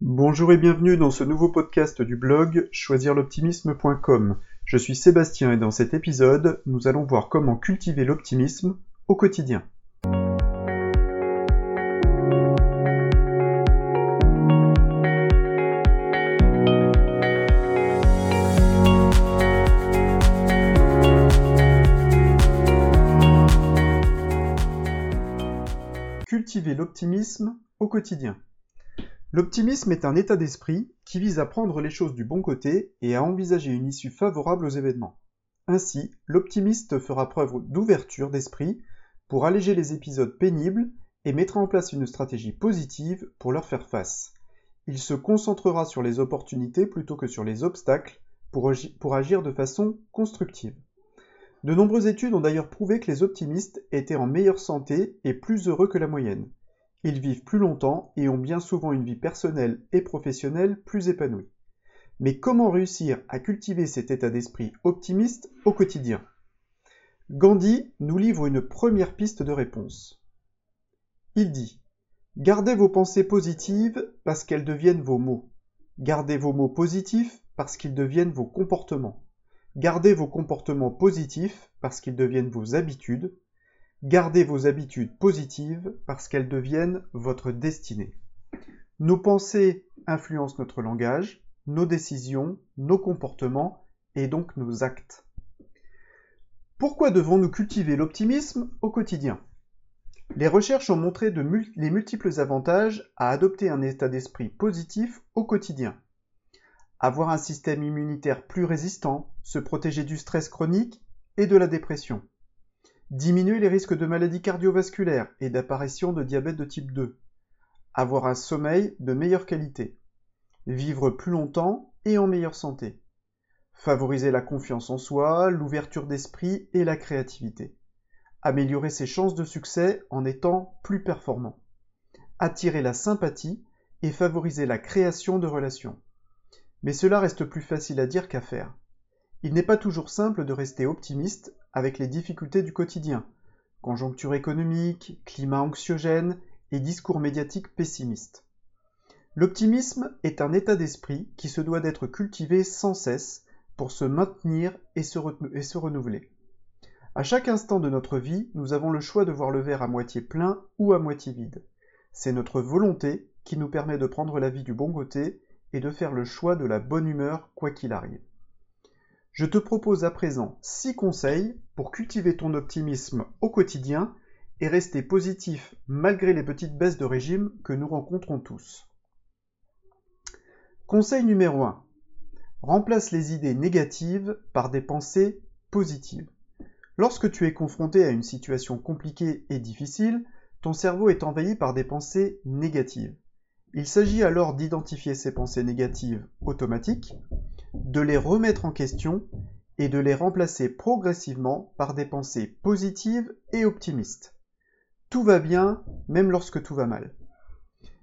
Bonjour et bienvenue dans ce nouveau podcast du blog choisirloptimisme.com. Je suis Sébastien et dans cet épisode, nous allons voir comment cultiver l'optimisme au quotidien. Cultiver l'optimisme au quotidien. L'optimisme est un état d'esprit qui vise à prendre les choses du bon côté et à envisager une issue favorable aux événements. Ainsi, l'optimiste fera preuve d'ouverture d'esprit pour alléger les épisodes pénibles et mettra en place une stratégie positive pour leur faire face. Il se concentrera sur les opportunités plutôt que sur les obstacles pour, agir de façon constructive. De nombreuses études ont d'ailleurs prouvé que les optimistes étaient en meilleure santé et plus heureux que la moyenne. Ils vivent plus longtemps et ont bien souvent une vie personnelle et professionnelle plus épanouie. Mais comment réussir à cultiver cet état d'esprit optimiste au quotidien? Gandhi nous livre une première piste de réponse. Il dit Gardez vos pensées positives parce qu'elles deviennent vos mots. Gardez vos mots positifs parce qu'ils deviennent vos comportements. Gardez vos comportements positifs parce qu'ils deviennent vos habitudes. Gardez vos habitudes positives parce qu'elles deviennent votre destinée. Nos pensées influencent notre langage, nos décisions, nos comportements et donc nos actes. Pourquoi devons-nous cultiver l'optimisme au quotidien? Les recherches ont montré les multiples avantages à adopter un état d'esprit positif au quotidien avoir un système immunitaire plus résistant, se protéger du stress chronique et de la dépression, diminuer les risques de maladies cardiovasculaires et d'apparition de diabète de type 2, avoir un sommeil de meilleure qualité, vivre plus longtemps et en meilleure santé, favoriser la confiance en soi, l'ouverture d'esprit et la créativité, améliorer ses chances de succès en étant plus performant, attirer la sympathie et favoriser la création de relations. Mais cela reste plus facile à dire qu'à faire. Il n'est pas toujours simple de rester optimiste avec les difficultés du quotidien, conjoncture économique, climat anxiogène et discours médiatiques pessimistes. L'optimisme est un état d'esprit qui se doit d'être cultivé sans cesse pour se maintenir et se, et se, renouveler. À chaque instant de notre vie, nous avons le choix de voir le verre à moitié plein ou à moitié vide. C'est notre volonté qui nous permet de prendre la vie du bon côté et de faire le choix de la bonne humeur quoi qu'il arrive. Je te propose à présent 6 conseils pour cultiver ton optimisme au quotidien et rester positif malgré les petites baisses de régime que nous rencontrons tous. Conseil numéro 1. Remplace les idées négatives par des pensées positives. Lorsque tu es confronté à une situation compliquée et difficile, ton cerveau est envahi par des pensées négatives. Il s'agit alors d'identifier ces pensées négatives automatiques, de les remettre en question et de les remplacer progressivement par des pensées positives et optimistes. Tout va bien, même lorsque tout va mal.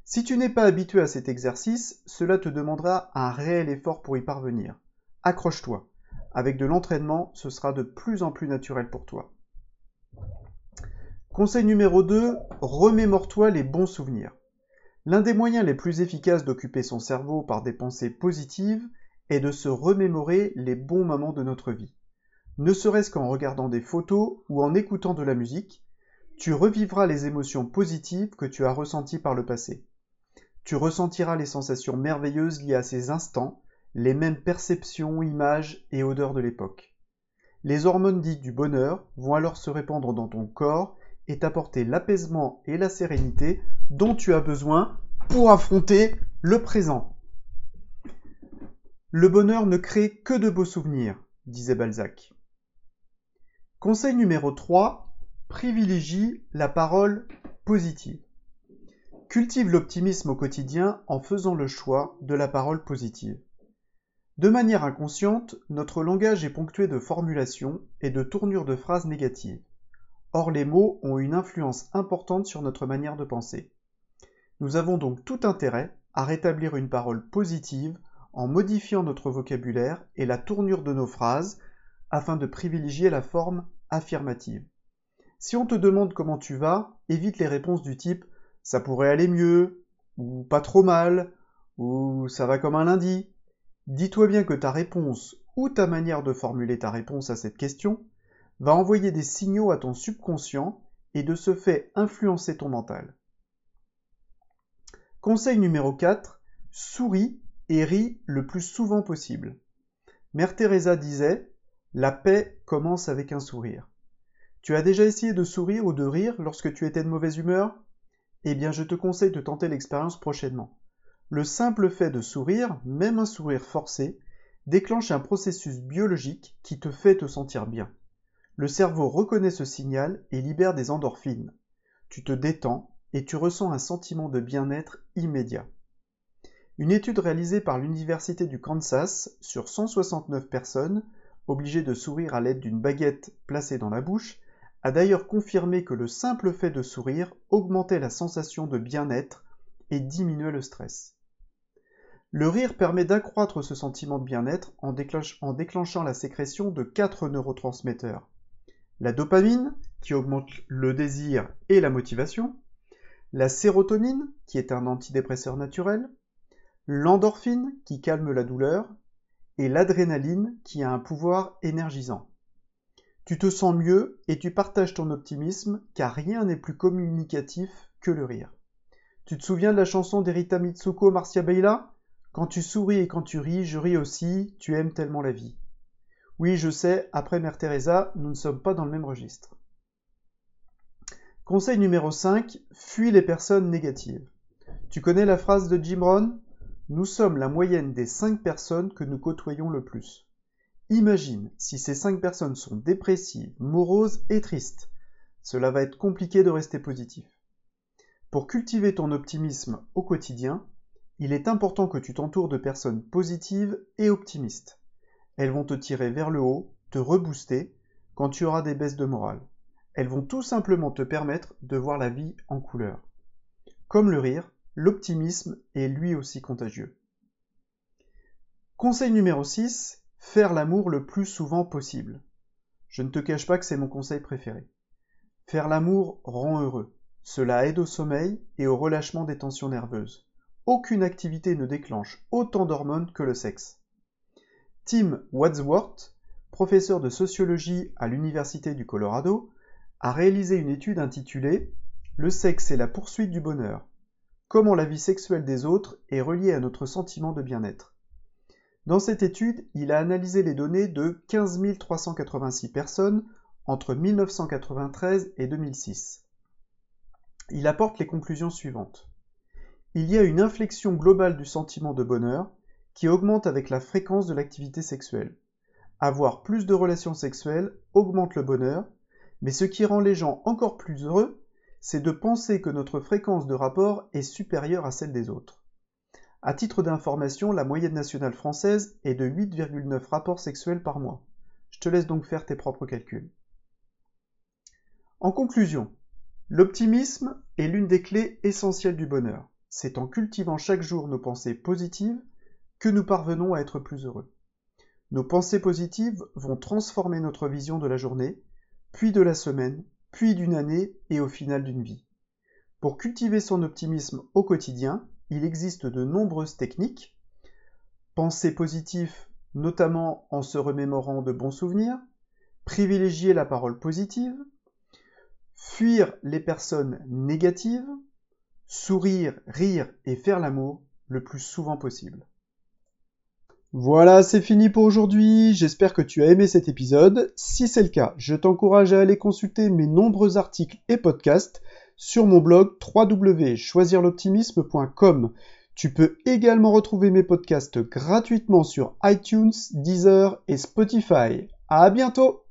Si tu n'es pas habitué à cet exercice, cela te demandera un réel effort pour y parvenir. Accroche-toi. Avec de l'entraînement, ce sera de plus en plus naturel pour toi. Conseil numéro 2, remémore-toi les bons souvenirs. L'un des moyens les plus efficaces d'occuper son cerveau par des pensées positives est de se remémorer les bons moments de notre vie. Ne serait-ce qu'en regardant des photos ou en écoutant de la musique, tu revivras les émotions positives que tu as ressenties par le passé. Tu ressentiras les sensations merveilleuses liées à ces instants, les mêmes perceptions, images et odeurs de l'époque. Les hormones dites du bonheur vont alors se répandre dans ton corps et t'apporter l'apaisement et la sérénité dont tu as besoin pour affronter le présent. Le bonheur ne crée que de beaux souvenirs, disait Balzac. Conseil numéro 3. Privilégie la parole positive. Cultive l'optimisme au quotidien en faisant le choix de la parole positive. De manière inconsciente, notre langage est ponctué de formulations et de tournures de phrases négatives. Or les mots ont une influence importante sur notre manière de penser. Nous avons donc tout intérêt à rétablir une parole positive en modifiant notre vocabulaire et la tournure de nos phrases afin de privilégier la forme affirmative. Si on te demande comment tu vas, évite les réponses du type ça pourrait aller mieux, ou pas trop mal, Ou ça va comme un lundi Dis-toi bien que ta réponse ou ta manière de formuler ta réponse à cette question va envoyer des signaux à ton subconscient et de ce fait influencer ton mental. Conseil numéro 4. Souris et ris le plus souvent possible. Mère Teresa disait La paix commence avec un sourire. Tu as déjà essayé de sourire ou de rire lorsque tu étais de mauvaise humeur? Eh bien, je te conseille de tenter l'expérience prochainement. Le simple fait de sourire, même un sourire forcé, déclenche un processus biologique qui te fait te sentir bien. Le cerveau reconnaît ce signal et libère des endorphines. Tu te détends et tu ressens un sentiment de bien-être immédiat. Une étude réalisée par l'Université du Kansas sur 169 personnes, obligées de sourire à l'aide d'une baguette placée dans la bouche, a d'ailleurs confirmé que le simple fait de sourire augmentait la sensation de bien-être et diminuait le stress. Le rire permet d'accroître ce sentiment de bien-être en, déclenchant la sécrétion de quatre neurotransmetteurs. La dopamine, qui augmente le désir et la motivation, la sérotonine, qui est un antidépresseur naturel, l'endorphine, qui calme la douleur, et l'adrénaline, qui a un pouvoir énergisant. Tu te sens mieux et tu partages ton optimisme, car rien n'est plus communicatif que le rire. Tu te souviens de la chanson d'Erita Mitsuko Marcia Beila Quand tu souris et quand tu ris, je ris aussi, tu aimes tellement la vie. Oui, je sais, après Mère Teresa, nous ne sommes pas dans le même registre. Conseil numéro 5, fuis les personnes négatives. Tu connais la phrase de Jim Rohn? Nous sommes la moyenne des 5 personnes que nous côtoyons le plus. Imagine si ces 5 personnes sont dépressives, moroses et tristes. Cela va être compliqué de rester positif. Pour cultiver ton optimisme au quotidien, il est important que tu t'entoures de personnes positives et optimistes. Elles vont te tirer vers le haut, te rebooster quand tu auras des baisses de morale. Elles vont tout simplement te permettre de voir la vie en couleur. Comme le rire, l'optimisme est lui aussi contagieux. Conseil numéro 6, faire l'amour le plus souvent possible. Je ne te cache pas que c'est mon conseil préféré. Faire l'amour rend heureux. Cela aide au sommeil et au relâchement des tensions nerveuses. Aucune activité ne déclenche autant d'hormones que le sexe. Tim Wadsworth, professeur de sociologie à l'Université du Colorado, a réalisé une étude intitulée Le sexe et la poursuite du bonheur. Comment la vie sexuelle des autres est reliée à notre sentiment de bien-être. Dans cette étude, il a analysé les données de 15 386 personnes entre 1993 et 2006. Il apporte les conclusions suivantes. Il y a une inflexion globale du sentiment de bonheur qui augmente avec la fréquence de l'activité sexuelle. Avoir plus de relations sexuelles augmente le bonheur mais ce qui rend les gens encore plus heureux, c'est de penser que notre fréquence de rapport est supérieure à celle des autres. À titre d'information, la moyenne nationale française est de 8,9 rapports sexuels par mois. Je te laisse donc faire tes propres calculs. En conclusion, l'optimisme est l'une des clés essentielles du bonheur. C'est en cultivant chaque jour nos pensées positives que nous parvenons à être plus heureux. Nos pensées positives vont transformer notre vision de la journée puis de la semaine, puis d'une année et au final d'une vie. Pour cultiver son optimisme au quotidien, il existe de nombreuses techniques. Penser positif, notamment en se remémorant de bons souvenirs, privilégier la parole positive, fuir les personnes négatives, sourire, rire et faire l'amour le plus souvent possible. Voilà, c'est fini pour aujourd'hui. J'espère que tu as aimé cet épisode. Si c'est le cas, je t'encourage à aller consulter mes nombreux articles et podcasts sur mon blog www.choisirloptimisme.com. Tu peux également retrouver mes podcasts gratuitement sur iTunes, Deezer et Spotify. À bientôt!